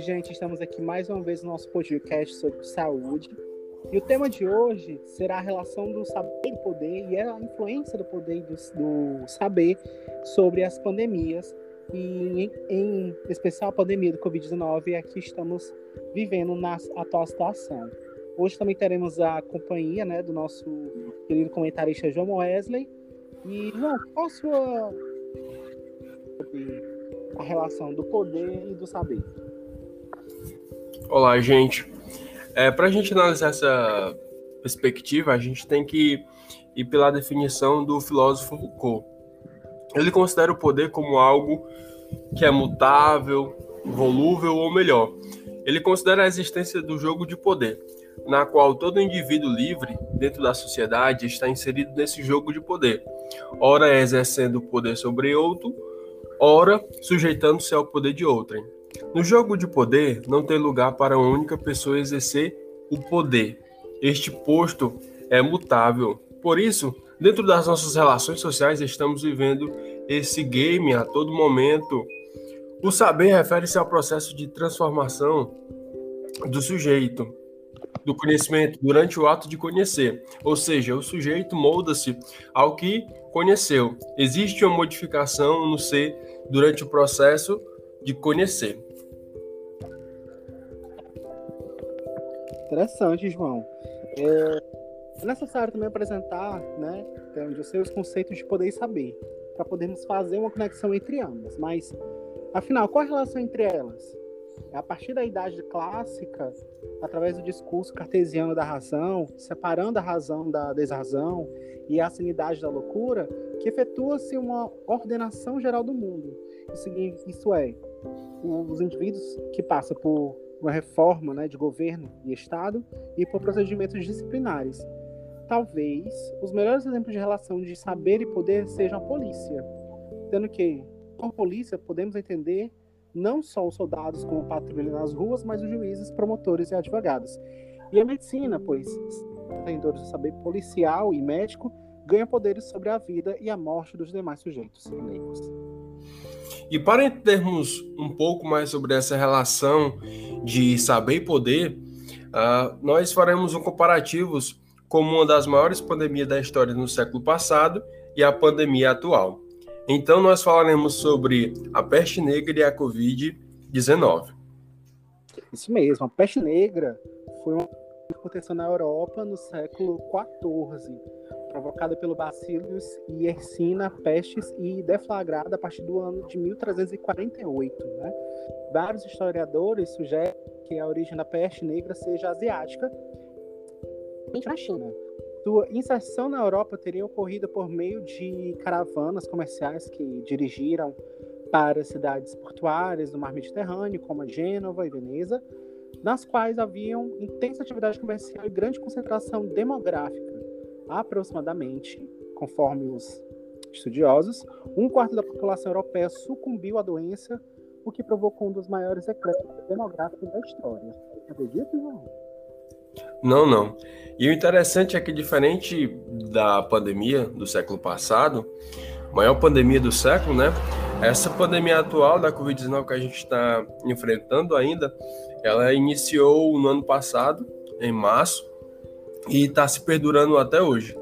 gente, estamos aqui mais uma vez no nosso podcast sobre saúde. E o tema de hoje será a relação do saber e poder e a influência do poder e do, do saber sobre as pandemias e em, em especial a pandemia do Covid-19 é que estamos vivendo na atual situação. Hoje também teremos a companhia né, do nosso querido comentarista João Wesley. E, João, qual a sua a relação do poder e do saber? Olá, gente. É, Para a gente analisar essa perspectiva, a gente tem que ir pela definição do filósofo Foucault. Ele considera o poder como algo que é mutável, volúvel ou melhor. Ele considera a existência do jogo de poder, na qual todo indivíduo livre dentro da sociedade está inserido nesse jogo de poder, ora exercendo o poder sobre outro, ora sujeitando-se ao poder de outrem. No jogo de poder, não tem lugar para uma única pessoa exercer o poder. Este posto é mutável. Por isso, dentro das nossas relações sociais, estamos vivendo esse game a todo momento. O saber refere-se ao processo de transformação do sujeito, do conhecimento, durante o ato de conhecer. Ou seja, o sujeito molda-se ao que conheceu. Existe uma modificação no ser durante o processo de conhecer. Interessante, João. É necessário também apresentar, né, onde eu os conceitos de poder e saber, para podermos fazer uma conexão entre ambas. Mas, afinal, qual a relação entre elas? É a partir da idade clássica, através do discurso cartesiano da razão, separando a razão da desrazão e a sanidade da loucura, que efetua-se uma ordenação geral do mundo. Isso é, os indivíduos que passam por uma reforma né, de governo e Estado e por procedimentos disciplinares. Talvez os melhores exemplos de relação de saber e poder sejam a polícia, sendo que, com polícia, podemos entender não só os soldados como patrulha nas ruas, mas os juízes, promotores e advogados. E a medicina, pois, detentores do saber policial e médico, ganha poderes sobre a vida e a morte dos demais sujeitos leigos. E para entendermos um pouco mais sobre essa relação de saber e poder, uh, nós faremos um comparativo com uma das maiores pandemias da história no século passado e a pandemia atual. Então, nós falaremos sobre a peste negra e a Covid-19. Isso mesmo, a peste negra foi uma que aconteceu na Europa no século XIV, provocada pelo bacilos Yersinia pestis e deflagrada a partir do ano de 1348. Né? Vários historiadores sugerem que a origem da peste negra seja asiática, na China. Sua inserção na Europa teria ocorrido por meio de caravanas comerciais que dirigiram para cidades portuárias do mar Mediterrâneo, como Gênova e Veneza, nas quais haviam intensa atividade comercial e grande concentração demográfica. Aproximadamente, conforme os estudiosos, um quarto da população europeia sucumbiu à doença, o que provocou um dos maiores decréscimos demográficos da história. Acredita, João? Não, não. E o interessante é que, diferente da pandemia do século passado, maior pandemia do século, né? Essa pandemia atual da Covid-19 que a gente está enfrentando ainda, ela iniciou no ano passado, em março, e está se perdurando até hoje.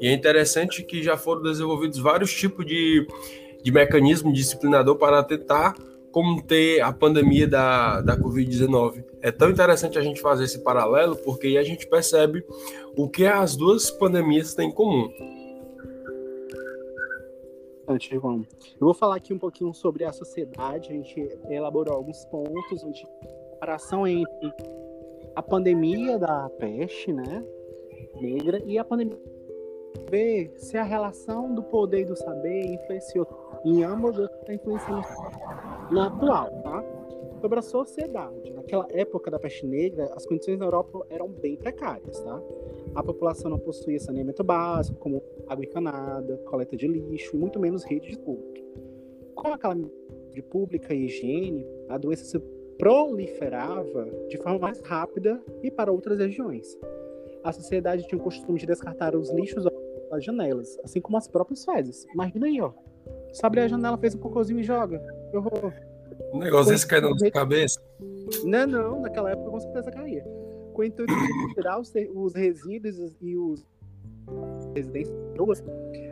E é interessante que já foram desenvolvidos vários tipos de, de mecanismo disciplinador para tentar conter a pandemia da, da Covid-19. É tão interessante a gente fazer esse paralelo, porque aí a gente percebe o que as duas pandemias têm em comum. Eu vou falar aqui um pouquinho sobre a sociedade. A gente elaborou alguns pontos de comparação entre a pandemia da peste, né, negra, e a pandemia ver se a relação do poder e do saber influenciou em ambos está influenciando na atual, tá? Sobre a sociedade, naquela época da peste negra, as condições na Europa eram bem precárias, tá? A população não possuía saneamento básico, como água encanada, coleta de lixo e muito menos rede de esgoto. Com a calamidade pública e higiene, a doença se proliferava de forma mais rápida e para outras regiões. A sociedade tinha o costume de descartar os lixos das janelas, assim como as próprias fezes. Imagina aí, ó. Você abre a janela, fez um cocôzinho e joga. Eu vou. Um negócio desse cai na cabeça. Não, não, naquela época com certeza caía. Com o intuito de tirar os, os resíduos e os residências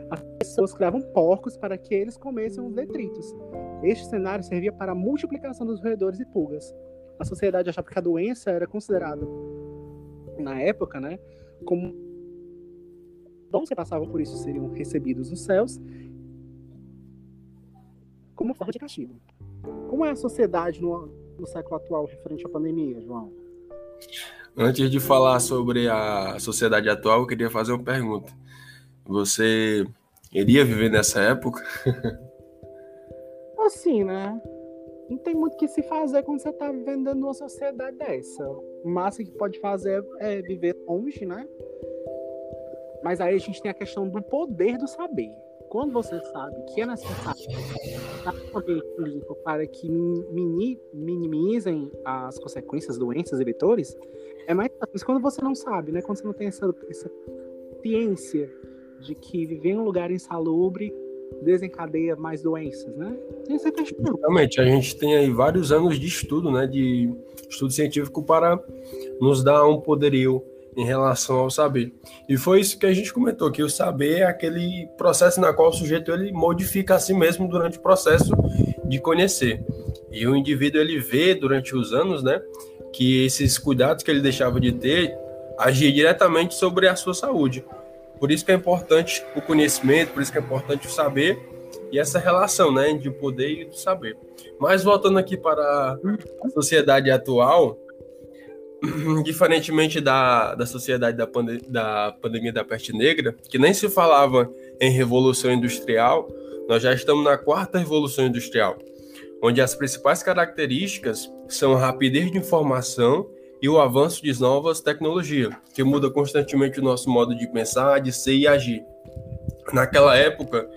as pessoas criavam porcos para que eles comessem os detritos. Este cenário servia para a multiplicação dos roedores e pulgas. A sociedade achava que a doença era considerada, na época, né, como dons que passavam por isso seriam recebidos nos céus como forma de castigo. Como é a sociedade no, no século atual referente à pandemia, João? Antes de falar sobre a sociedade atual, eu queria fazer uma pergunta. Você iria viver nessa época? Assim, né? Não tem muito o que se fazer quando você tá vivendo dentro de uma sociedade dessa. O máximo que pode fazer é viver longe, né? Mas aí a gente tem a questão do poder do saber. Quando você sabe que é necessário para que minimizem as consequências, doenças e vetores, é mais fácil. Mas quando você não sabe, né? Quando você não tem essa, essa ciência de que viver em um lugar insalubre desencadeia mais doenças, né? Essa é questão. Realmente, a gente tem aí vários anos de estudo, né, de estudo científico para nos dar um poderio em relação ao saber. E foi isso que a gente comentou, que o saber é aquele processo na qual o sujeito ele modifica a si mesmo durante o processo de conhecer. E o indivíduo ele vê durante os anos, né, que esses cuidados que ele deixava de ter agia diretamente sobre a sua saúde. Por isso que é importante o conhecimento, por isso que é importante o saber e essa relação, né, de poder e do saber. Mas voltando aqui para a sociedade atual, diferentemente da, da sociedade da, pande da pandemia da peste negra, que nem se falava em revolução industrial, nós já estamos na quarta revolução industrial, onde as principais características são a rapidez de informação e o avanço de novas tecnologias, que muda constantemente o nosso modo de pensar, de ser e agir. Naquela época,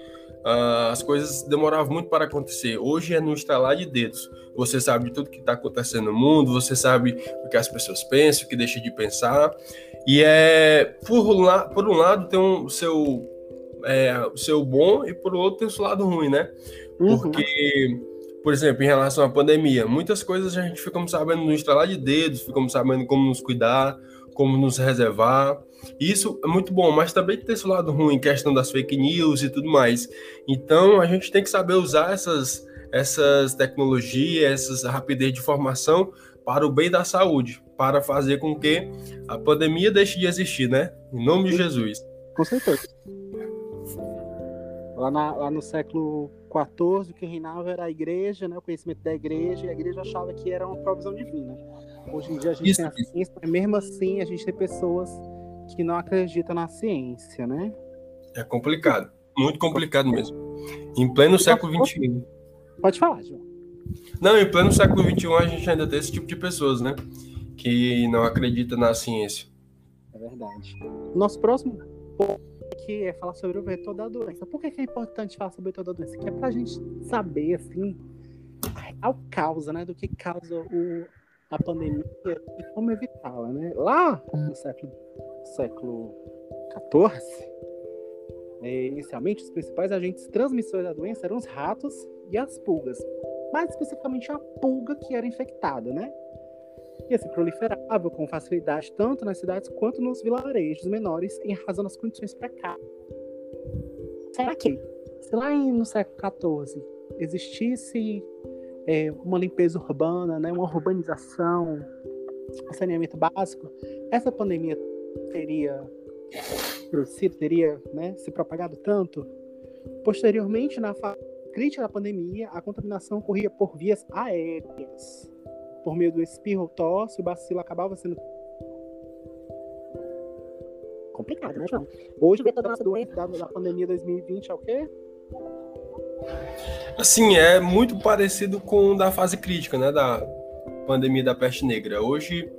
uh, as coisas demoravam muito para acontecer. Hoje é no instalar de dedos. Você sabe de tudo que está acontecendo no mundo, você sabe o que as pessoas pensam, o que deixam de pensar. E é por, lá, por um lado tem um, o seu é, seu bom e por outro tem o seu lado ruim, né? Uhum. Por exemplo, em relação à pandemia, muitas coisas a gente ficamos sabendo no instalar de dedos, ficamos sabendo como nos cuidar, como nos reservar. Isso é muito bom, mas também tem esse lado ruim, questão das fake news e tudo mais. Então, a gente tem que saber usar essas, essas tecnologias, essa rapidez de informação para o bem da saúde, para fazer com que a pandemia deixe de existir, né? Em nome de Jesus. Com certeza. Lá, na, lá no século XIV, o que reinava era a igreja, né, o conhecimento da igreja, e a igreja achava que era uma provisão divina. Hoje em dia a gente isso, tem a ciência, mas mesmo assim a gente tem pessoas que não acreditam na ciência, né? É complicado, muito complicado mesmo. Em pleno século XXI. Pode falar, João. Não, em pleno século XXI a gente ainda tem esse tipo de pessoas, né? Que não acreditam na ciência. É verdade. Nosso próximo ponto que é falar sobre o vetor da doença. Por que, é importante falar sobre o vetor da doença? Que é para a gente saber, assim, a causa, né? Do que causa o, a pandemia e como evitá-la, né? Lá no século, século XIV, é, inicialmente, os principais agentes transmissores da doença eram os ratos e as pulgas. Mais especificamente a pulga que era infectada, né? E se proliferava com facilidade tanto nas cidades quanto nos vilarejos menores em razão das condições precárias. Será que, se lá no século XIV existisse é, uma limpeza urbana, né, uma urbanização, um saneamento básico, essa pandemia teria teria né, se propagado tanto? Posteriormente, na crítica da pandemia, a contaminação ocorria por vias aéreas por meio do espirro, tosse, o bacilo acabava sendo complicado, né, João? Hoje o vetor da nossa doença da, da pandemia 2020 é o quê? Assim, é muito parecido com da fase crítica, né, da pandemia da peste negra. Hoje,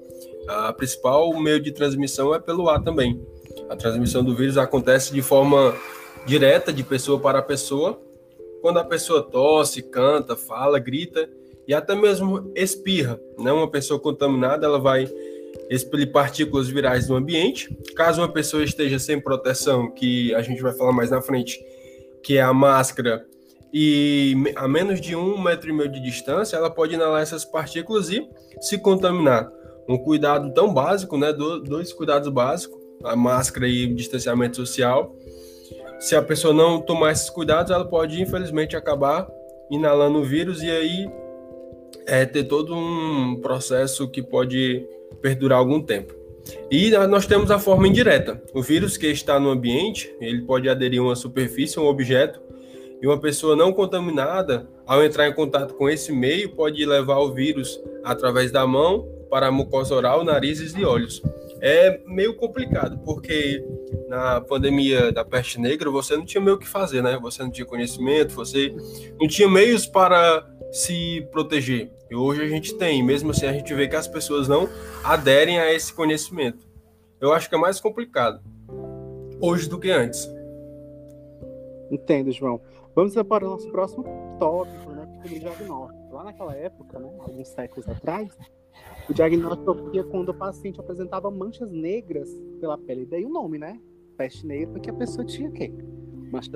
a principal meio de transmissão é pelo ar também. A transmissão do vírus acontece de forma direta, de pessoa para pessoa. Quando a pessoa tosse, canta, fala, grita, e até mesmo espirra. Né? Uma pessoa contaminada ela vai expelir partículas virais no ambiente. Caso uma pessoa esteja sem proteção, que a gente vai falar mais na frente, que é a máscara, e a menos de um metro e meio de distância, ela pode inalar essas partículas e se contaminar. Um cuidado tão básico, né? Dois cuidados básicos, a máscara e o distanciamento social. Se a pessoa não tomar esses cuidados, ela pode, infelizmente, acabar inalando o vírus e aí é, ter todo um processo que pode perdurar algum tempo. E nós temos a forma indireta. O vírus que está no ambiente, ele pode aderir a uma superfície, um objeto, e uma pessoa não contaminada, ao entrar em contato com esse meio, pode levar o vírus através da mão para a mucosa oral, narizes e olhos. É meio complicado, porque na pandemia da peste negra você não tinha meio o que fazer, né? Você não tinha conhecimento, você não tinha meios para se proteger. E hoje a gente tem, mesmo assim a gente vê que as pessoas não aderem a esse conhecimento. Eu acho que é mais complicado hoje do que antes. Entendo, João. Vamos para o nosso próximo tópico, né? Que é o diagnóstico. Lá naquela época, né, alguns séculos atrás, o diagnóstico ocorria quando o paciente apresentava manchas negras pela pele. Daí o nome, né? Peste negra, porque a pessoa tinha o quê? Manchas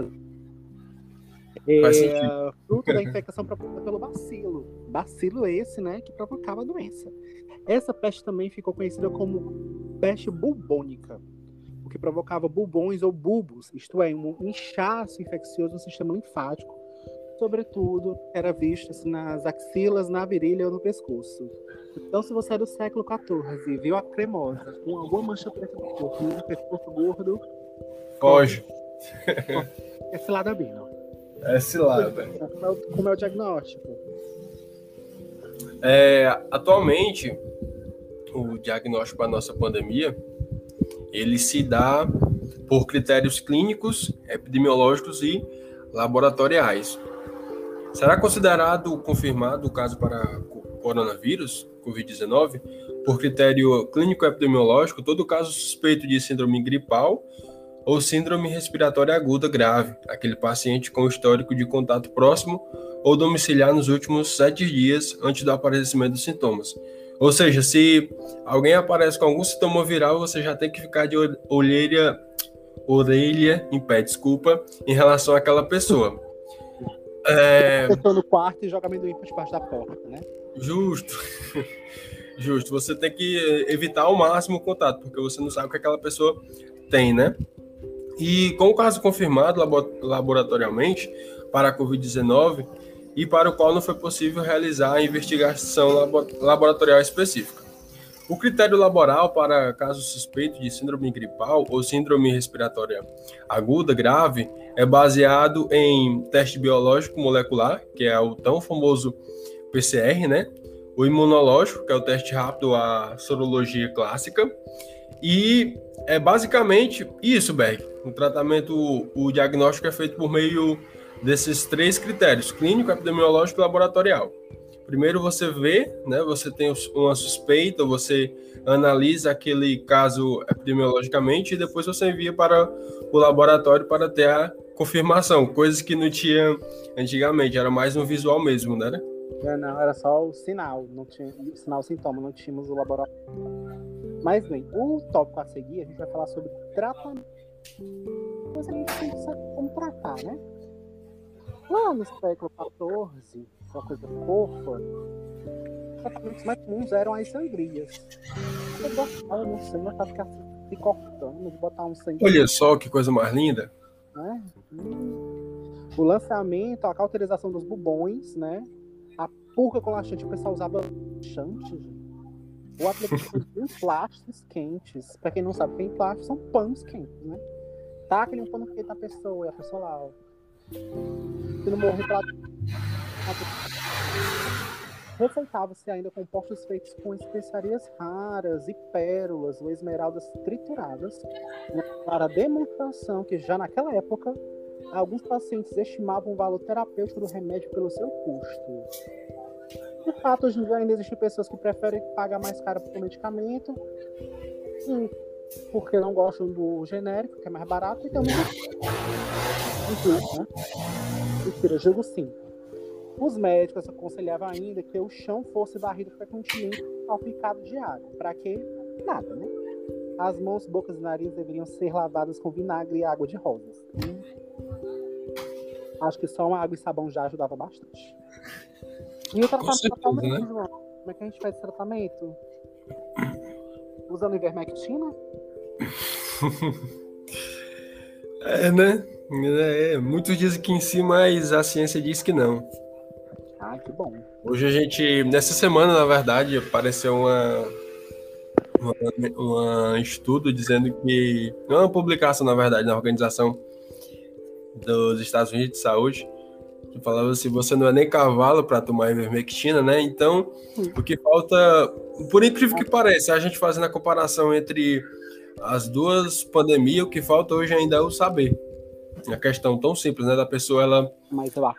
é, fruto da infecção provocada pelo bacilo. Bacilo esse, né, que provocava a doença. Essa peste também ficou conhecida como peste bubônica, o que provocava bubões ou bulbos, isto é, um inchaço infeccioso no sistema linfático. Sobretudo, era visto assim, nas axilas, na virilha ou no pescoço. Então, se você é do século XIV e viu a cremosa com alguma mancha preta no corpo, um pescoço gordo, foge. É cilada bem, não. É cilada. Como é o diagnóstico? É, atualmente, o diagnóstico para a nossa pandemia, ele se dá por critérios clínicos, epidemiológicos e laboratoriais. Será considerado confirmado o caso para coronavírus, Covid-19, por critério clínico-epidemiológico, todo caso suspeito de síndrome gripal ou síndrome respiratória aguda grave, aquele paciente com histórico de contato próximo ou domiciliar nos últimos sete dias antes do aparecimento dos sintomas. Ou seja, se alguém aparece com algum sintoma viral, você já tem que ficar de orelha, orelha em pé, desculpa, em relação àquela pessoa. É... Tô no quarto e joga amendoim por debaixo da porta, né? Justo. Justo. Você tem que evitar ao máximo o contato, porque você não sabe o que aquela pessoa tem, né? E com o caso confirmado laboratorialmente para a Covid-19 e para o qual não foi possível realizar a investigação laboratorial específica. O critério laboral para caso suspeito de síndrome gripal ou síndrome respiratória aguda grave é baseado em teste biológico molecular, que é o tão famoso PCR, né? O imunológico, que é o teste rápido à sorologia clássica, e é basicamente isso, Berg. O tratamento, o diagnóstico é feito por meio desses três critérios: clínico, epidemiológico e laboratorial. Primeiro você vê, né, você tem uma suspeita, você analisa aquele caso epidemiologicamente e depois você envia para o laboratório para ter a confirmação, coisas que não tinha antigamente, era mais um visual mesmo, né? É, não, era só o sinal, não tinha o sinal sintoma, não tínhamos o laboratório. Mas bem, o tópico a seguir a gente vai falar sobre tratamento. Mas a gente tem que saber como tratar, né? Lá no século XIV, uma coisa fofa, os tratamentos mais comuns eram as sangrias. Você botava no sangue, mas ficar se cortando, botar um sangue. Olha só que coisa mais linda. Né? O lançamento, a cauterização dos bubões, né? A purga com laxante, o pessoal usava laxante, gente. O aplicação de emplásticos quentes. Pra quem não sabe, tem emplásticos são panos quentes, né? Tá aquele pano quente na pessoa, e a pessoa lá, ó. Se não morrer pela. Receitava-se ainda compostos feitos com especiarias raras e pérolas ou esmeraldas trituradas, né, para demonstração que já naquela época alguns pacientes estimavam o valor terapêutico do remédio pelo seu custo. De fato, hoje ainda existem pessoas que preferem pagar mais caro pelo medicamento, e porque não gostam do genérico, que é mais barato, e também. Injusto, né? Mentira, jogo sim. Os médicos aconselhavam ainda que o chão fosse varrido frequentemente ao picado de água. Para que? Nada, né? As mãos, bocas e nariz deveriam ser lavadas com vinagre e água de rosas. Acho que só uma água e sabão já ajudava bastante. E o tratamento, certeza, né? João? Como é que a gente faz esse tratamento? Usando ivermectina? é, né? É, muitos dizem que em si, mas a ciência diz que não. Ah, que bom. Hoje a gente, nessa semana, na verdade, apareceu uma, uma, um estudo dizendo que, não é uma publicação, na verdade, na Organização dos Estados Unidos de Saúde, falava assim, você não é nem cavalo para tomar ivermectina, né? Então, o que falta, por incrível que pareça, a gente fazendo a comparação entre as duas pandemias, o que falta hoje ainda é o saber. A questão tão simples, né? Da pessoa, ela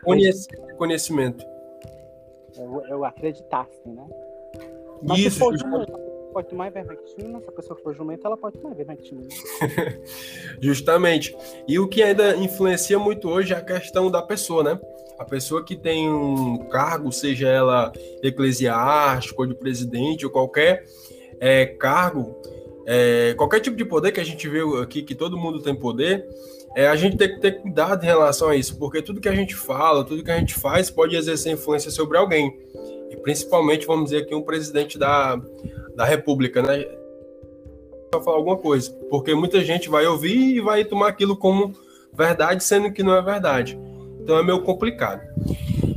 conhecer conhecimento. Eu, eu acreditasse, né? Mas Isso, se pode tomar ivermectina, se a pessoa for jumenta, ela pode tomar ivermectina. Justamente. E o que ainda influencia muito hoje é a questão da pessoa, né? A pessoa que tem um cargo, seja ela eclesiástico, ou de presidente, ou qualquer é, cargo, é, qualquer tipo de poder que a gente vê aqui, que todo mundo tem poder, é, a gente tem que ter cuidado em relação a isso, porque tudo que a gente fala, tudo que a gente faz pode exercer influência sobre alguém. E principalmente, vamos dizer aqui, um presidente da, da República, né? Para falar alguma coisa, porque muita gente vai ouvir e vai tomar aquilo como verdade, sendo que não é verdade. Então é meio complicado.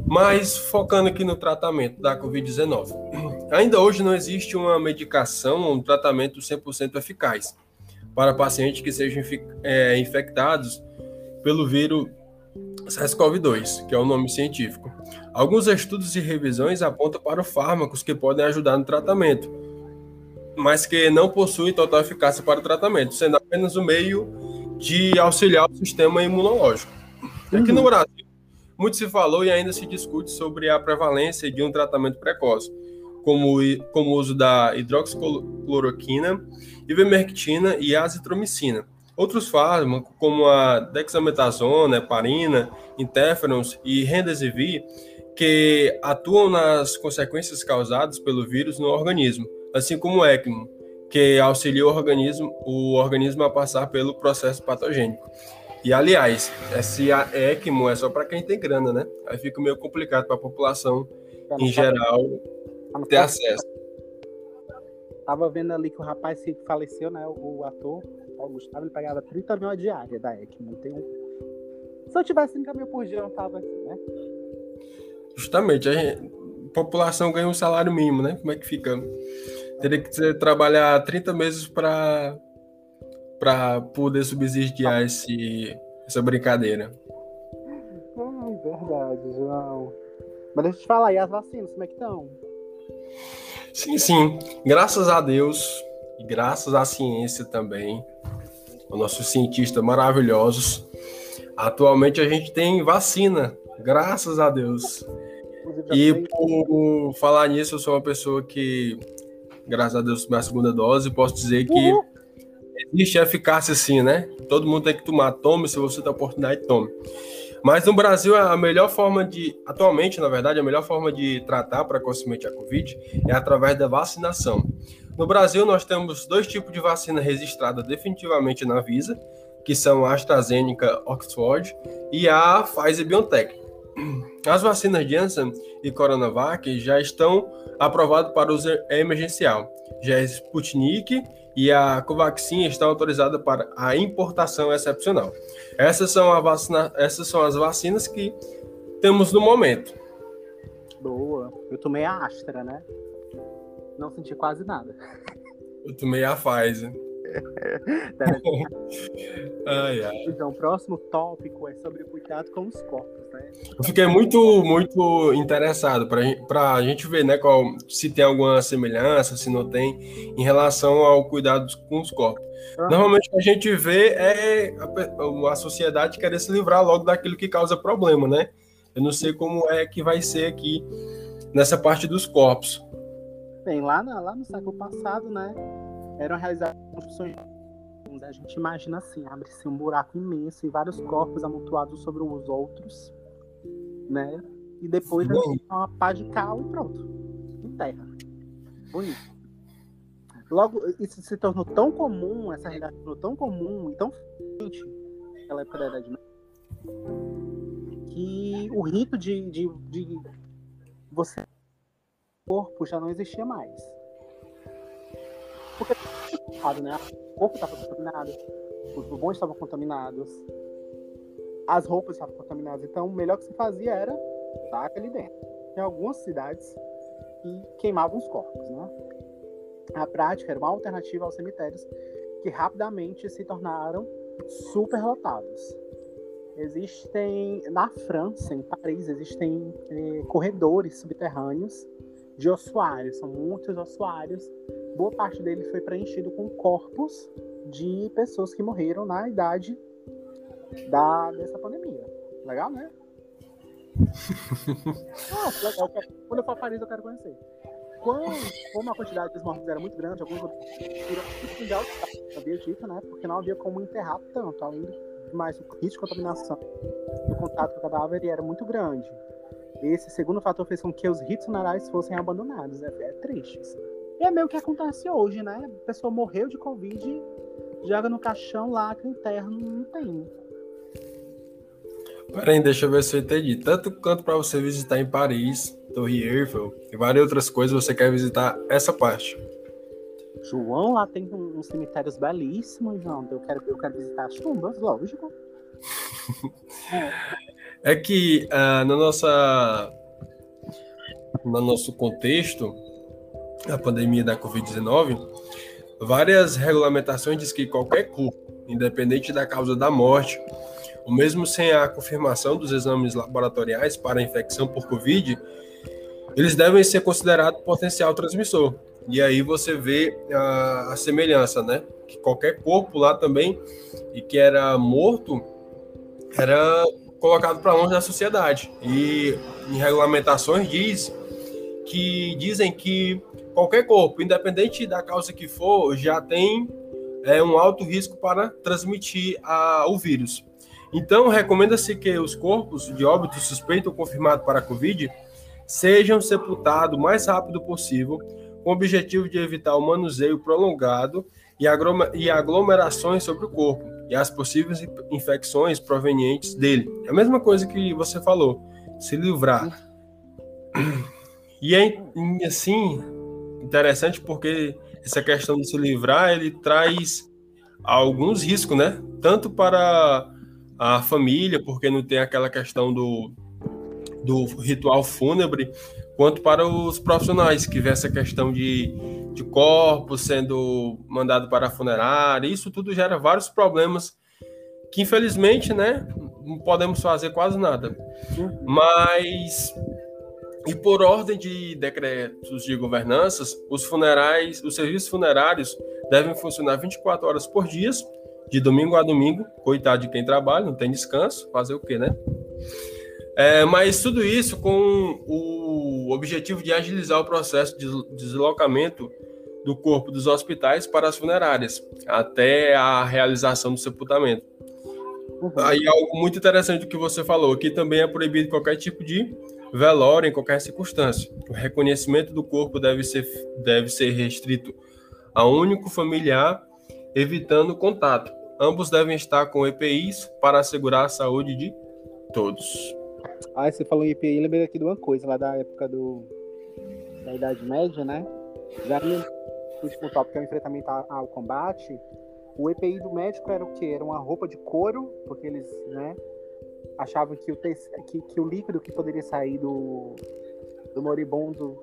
Mas focando aqui no tratamento da Covid-19. Ainda hoje não existe uma medicação, um tratamento 100% eficaz para pacientes que sejam é, infectados pelo vírus SARS-CoV-2, que é o nome científico. Alguns estudos e revisões apontam para fármacos que podem ajudar no tratamento, mas que não possuem total eficácia para o tratamento, sendo apenas o meio de auxiliar o sistema imunológico. Aqui no uhum. Brasil, muito se falou e ainda se discute sobre a prevalência de um tratamento precoce, como, como o uso da hidroxicloroquina ivermectina e azitromicina. Outros fármacos, como a dexametasona, heparina, interferons e remdesivir, que atuam nas consequências causadas pelo vírus no organismo, assim como o ECMO, que auxilia o organismo, o organismo a passar pelo processo patogênico. E aliás, esse ECMO é só para quem tem grana, né? Aí fica meio complicado para a população em geral ter acesso. Tava vendo ali que o rapaz que faleceu, né? O, ator, o Gustavo, ele pagava 30 mil a diária da ECMO. Tem um... Se eu tivesse 30 mil por dia, eu não tava aqui, né? Justamente, a, gente, a população ganha um salário mínimo, né? Como é que fica? Teria que trabalhar 30 meses para para poder subsidiar esse, essa brincadeira. Ai, verdade, João. Mas deixa eu te falar, e as vacinas, como é que estão? Sim, sim. Graças a Deus e graças à ciência também, os nossos cientistas maravilhosos, atualmente a gente tem vacina, graças a Deus. E por falar nisso, eu sou uma pessoa que, graças a Deus, minha segunda dose, posso dizer que existe eficácia sim, né? Todo mundo tem que tomar. Tome, se você tem a oportunidade, tome. Mas no Brasil, a melhor forma de. Atualmente, na verdade, a melhor forma de tratar precocemente a Covid é através da vacinação. No Brasil, nós temos dois tipos de vacina registrada definitivamente na Visa, que são a AstraZeneca Oxford e a Pfizer BioNTech. As vacinas Janssen e Coronavac já estão aprovadas para uso emergencial. Já a Sputnik e a Covaxin estão autorizadas para a importação excepcional. Essas são, vacina, essas são as vacinas que temos no momento. Boa. Eu tomei a Astra, né? Não senti quase nada. Eu tomei a Pfizer. ai, ai. Então, o próximo tópico é sobre o cuidado com os corpos, né? Eu fiquei muito, muito interessado para a gente ver, né, qual, se tem alguma semelhança, se não tem, em relação ao cuidado com os corpos. Uhum. Normalmente o que a gente vê é a, a sociedade querer se livrar logo daquilo que causa problema, né? Eu não sei como é que vai ser aqui nessa parte dos corpos. Bem, lá, na, lá no século passado, né, eram realizadas construções. A gente imagina assim, abre-se um buraco imenso e vários corpos amontoados sobre os outros, né? E depois uma pá de cal e pronto. Em terra. Bonito. Logo, isso se tornou tão comum, essa realidade se tornou tão comum e tão frequente naquela época da Idade Média, que o rito de, de, de você corpo já não existia mais. Porque né? o corpo estava contaminado, os bubões estavam contaminados, as roupas estavam contaminadas. Então, o melhor que se fazia era taca ali dentro. Tem algumas cidades que queimavam os corpos, né? A prática era uma alternativa aos cemitérios que rapidamente se tornaram superlotados. Existem na França, em Paris, existem eh, corredores subterrâneos de ossuários, são muitos ossuários. Boa parte dele foi preenchido com corpos de pessoas que morreram na idade da, dessa pandemia. Legal, né? ah, legal. Quando eu for a Paris, eu quero conhecer. Quando, como a quantidade dos mortos era muito grande, alguns alto havia dito, né? Porque não havia como enterrar tanto, além de mais o risco de contaminação do contato com o cadáver era muito grande. Esse segundo fator fez com que os ritos funerais fossem abandonados. É, é triste. Assim. E é meio que acontece hoje, né? A pessoa morreu de Covid, joga no caixão lá que interno não tem. Peraí, deixa eu ver se eu entendi. Tanto quanto para você visitar em Paris, Torre Eiffel e várias outras coisas, você quer visitar essa parte. João, lá tem uns cemitérios belíssimos, João. Eu quero, eu quero visitar as tumbas, lógico. é que uh, na nossa no nosso contexto a pandemia da Covid-19, várias regulamentações diz que qualquer corpo, independente da causa da morte, ou mesmo sem a confirmação dos exames laboratoriais para infecção por Covid, eles devem ser considerados potencial transmissor. E aí você vê a, a semelhança, né? Que qualquer corpo lá também e que era morto era colocado para longe da sociedade. E em regulamentações diz que dizem que qualquer corpo, independente da causa que for, já tem é, um alto risco para transmitir a, o vírus. Então, recomenda-se que os corpos de óbito suspeito ou confirmado para a Covid sejam sepultados o mais rápido possível, com o objetivo de evitar o manuseio prolongado e aglomerações sobre o corpo e as possíveis infecções provenientes dele. É a mesma coisa que você falou, se livrar. E é assim interessante porque essa questão de se livrar ele traz alguns riscos, né? Tanto para a família, porque não tem aquela questão do, do ritual fúnebre, quanto para os profissionais que vê essa questão de, de corpo sendo mandado para a funerária. Isso tudo gera vários problemas que, infelizmente, né, não podemos fazer quase nada. Mas e por ordem de decretos de governanças, os funerais, os serviços funerários devem funcionar 24 horas por dia de domingo a domingo, coitado de quem trabalha, não tem descanso, fazer o quê, né? É, mas tudo isso com o objetivo de agilizar o processo de deslocamento do corpo dos hospitais para as funerárias, até a realização do sepultamento. Uhum. Aí algo muito interessante do que você falou, que também é proibido qualquer tipo de velório em qualquer circunstância. O reconhecimento do corpo deve ser, deve ser restrito a um único familiar, evitando contato. Ambos devem estar com EPIs para assegurar a saúde de todos. Ah, você falou em EPI, lembrei aqui de uma coisa lá da época do, da Idade Média, né? Já no último tópico, que é o enfrentamento ao combate, o EPI do médico era o quê? Era uma roupa de couro, porque eles, né, achavam que o, que, que o líquido que poderia sair do, do moribundo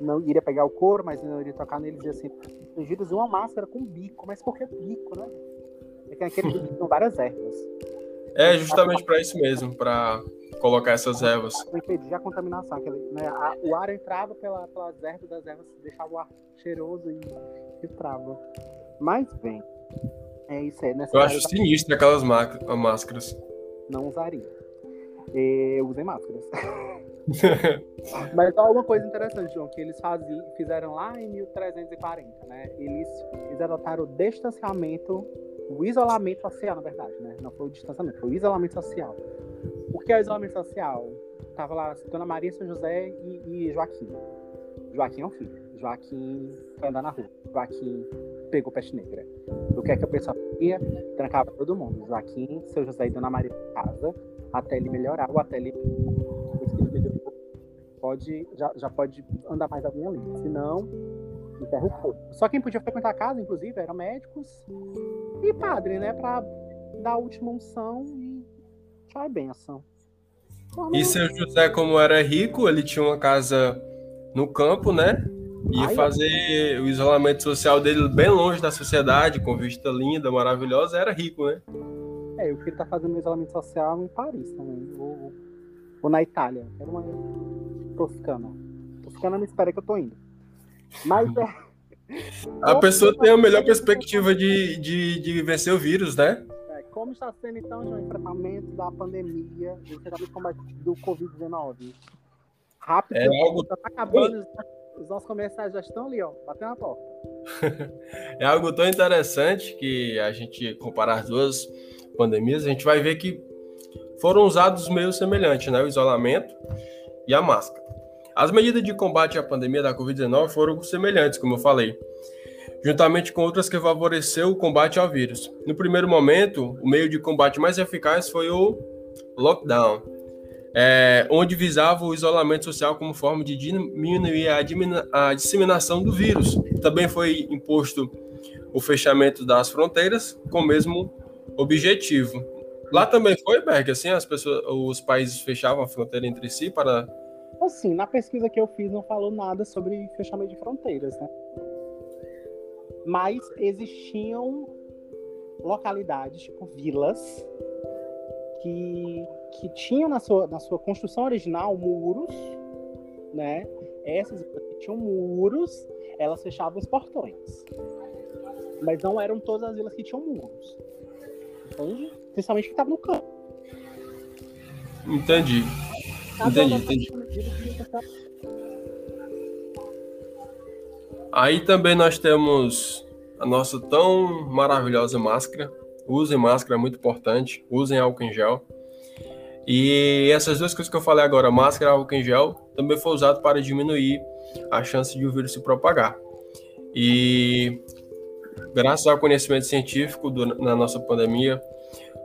não iria pegar o couro, mas não iria tocar neles, e assim, fingidos uma máscara com bico, mas por que bico, né? É que aquele bico tem várias ervas. É justamente para isso mesmo, para colocar essas ervas. Para impedir a contaminação. Aquele, né, a, o ar entrava pela, pelas ervas das ervas, deixava o ar cheiroso e filtrava. Mas bem, é isso aí. Eu acho sinistro aquelas máscaras. Não usaria. Eu usei máscaras. Mas há uma coisa interessante, João, que eles faziam, fizeram lá em 1340, né? Eles, eles adotaram o distanciamento, o isolamento social, na verdade, né? Não foi o distanciamento, foi o isolamento social. O que é o isolamento social? Tava lá Dona Maria, São José e, e Joaquim. Joaquim é um filho. Joaquim foi andar na rua. Joaquim pegou peste negra. O que é que o pessoal fazia? Trancava todo mundo. Joaquim, seu José e Dona Maria em casa. até ele melhorar, ou até ele, pode, já, já pode andar mais alguém ali. Se não, enterra o corpo. Só quem podia frequentar a casa, inclusive, eram médicos e padre, né? Pra dar a última unção e tchau e benção. E seu José, como era rico, ele tinha uma casa no campo, né? Ia Ai, fazer o isolamento social dele bem longe da sociedade, com vista linda, maravilhosa, era rico, né? É, o que ele tá fazendo o isolamento social em Paris também, ou, ou na Itália. Era uma toscana. Toscana me espera que eu tô indo. Mas é... A pessoa tem a melhor perspectiva de, de, de vencer o vírus, né? É, como está sendo então o enfrentamento da pandemia, o combate do Covid-19? Rápido, é algo... tá acabando, os nossos comerciais já estão ali, ó, batendo a porta. é algo tão interessante que a gente comparar as duas pandemias, a gente vai ver que foram usados meios semelhantes, né? O isolamento e a máscara. As medidas de combate à pandemia da Covid-19 foram semelhantes, como eu falei, juntamente com outras que favoreceu o combate ao vírus. No primeiro momento, o meio de combate mais eficaz foi o lockdown, é, onde visava o isolamento social como forma de diminuir a, a disseminação do vírus. Também foi imposto o fechamento das fronteiras com o mesmo objetivo. Lá também foi, Berg, assim, as pessoas, os países fechavam a fronteira entre si para Assim, na pesquisa que eu fiz não falou nada sobre fechamento de fronteiras, né? Mas existiam localidades, tipo vilas, que, que tinham na sua, na sua construção original muros, né? Essas que tinham muros, elas fechavam os portões. Mas não eram todas as vilas que tinham muros. Entende? Principalmente que estava no campo. Entendi. Entendi, entendi. Aí também nós temos a nossa tão maravilhosa máscara. Usem máscara, é muito importante. Usem álcool em gel. E essas duas coisas que eu falei agora, máscara e álcool em gel, também foi usado para diminuir a chance de o vírus se propagar. E graças ao conhecimento científico do, na nossa pandemia,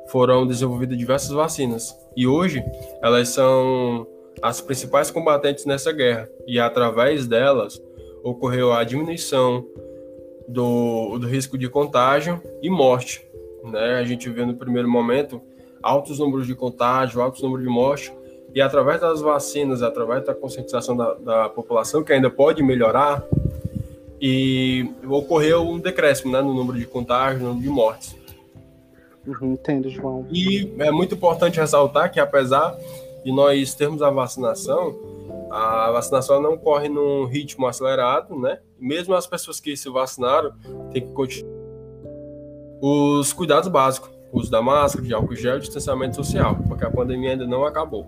foram desenvolvidas diversas vacinas. E hoje elas são as principais combatentes nessa guerra, e através delas ocorreu a diminuição do, do risco de contágio e morte. Né? A gente vê no primeiro momento altos números de contágio, altos números de morte, e através das vacinas, através da conscientização da, da população, que ainda pode melhorar, e ocorreu um decréscimo né, no número de contágios, no número de mortes. Uhum, entendo, João. E é muito importante ressaltar que, apesar de nós termos a vacinação, a vacinação não corre num ritmo acelerado, né? Mesmo as pessoas que se vacinaram têm que continuar os cuidados básicos, uso da máscara, de álcool gel, distanciamento social, porque a pandemia ainda não acabou.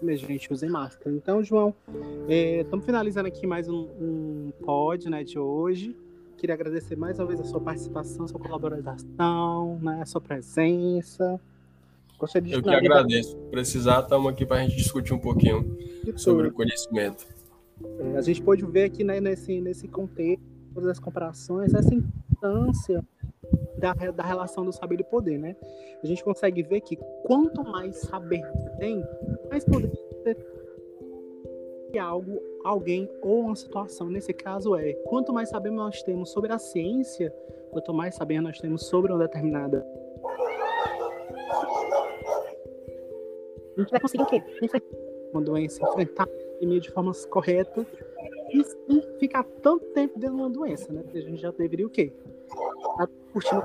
Minha gente, usem máscara. Então, João, estamos é, finalizando aqui mais um, um pod né, de hoje. Queria agradecer mais uma vez a sua participação, sua colaboração, né, a sua presença. Gostaria de Eu que agradeço. Precisar, estamos aqui para a gente discutir um pouquinho sobre o conhecimento. É, a gente pode ver aqui né, nesse, nesse contexto, todas as comparações, essa importância da, da relação do saber e poder, né? A gente consegue ver que quanto mais saber você tem, mais poder você tem algo, alguém ou uma situação. Nesse caso é, quanto mais saber nós temos sobre a ciência, quanto mais saber nós temos sobre uma determinada a gente vai conseguir o quê? Uma doença, enfrentar a de forma correta e, e, ficar tanto tempo dentro de uma doença, né? Porque a gente já deveria o quê? Tá curtindo.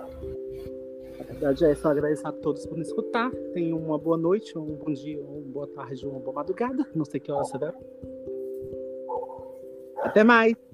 Na verdade é só agradecer a todos por nos escutar. Tenham uma boa noite, um bom dia, uma boa tarde, uma boa madrugada. Não sei que hora você vai. Até mais!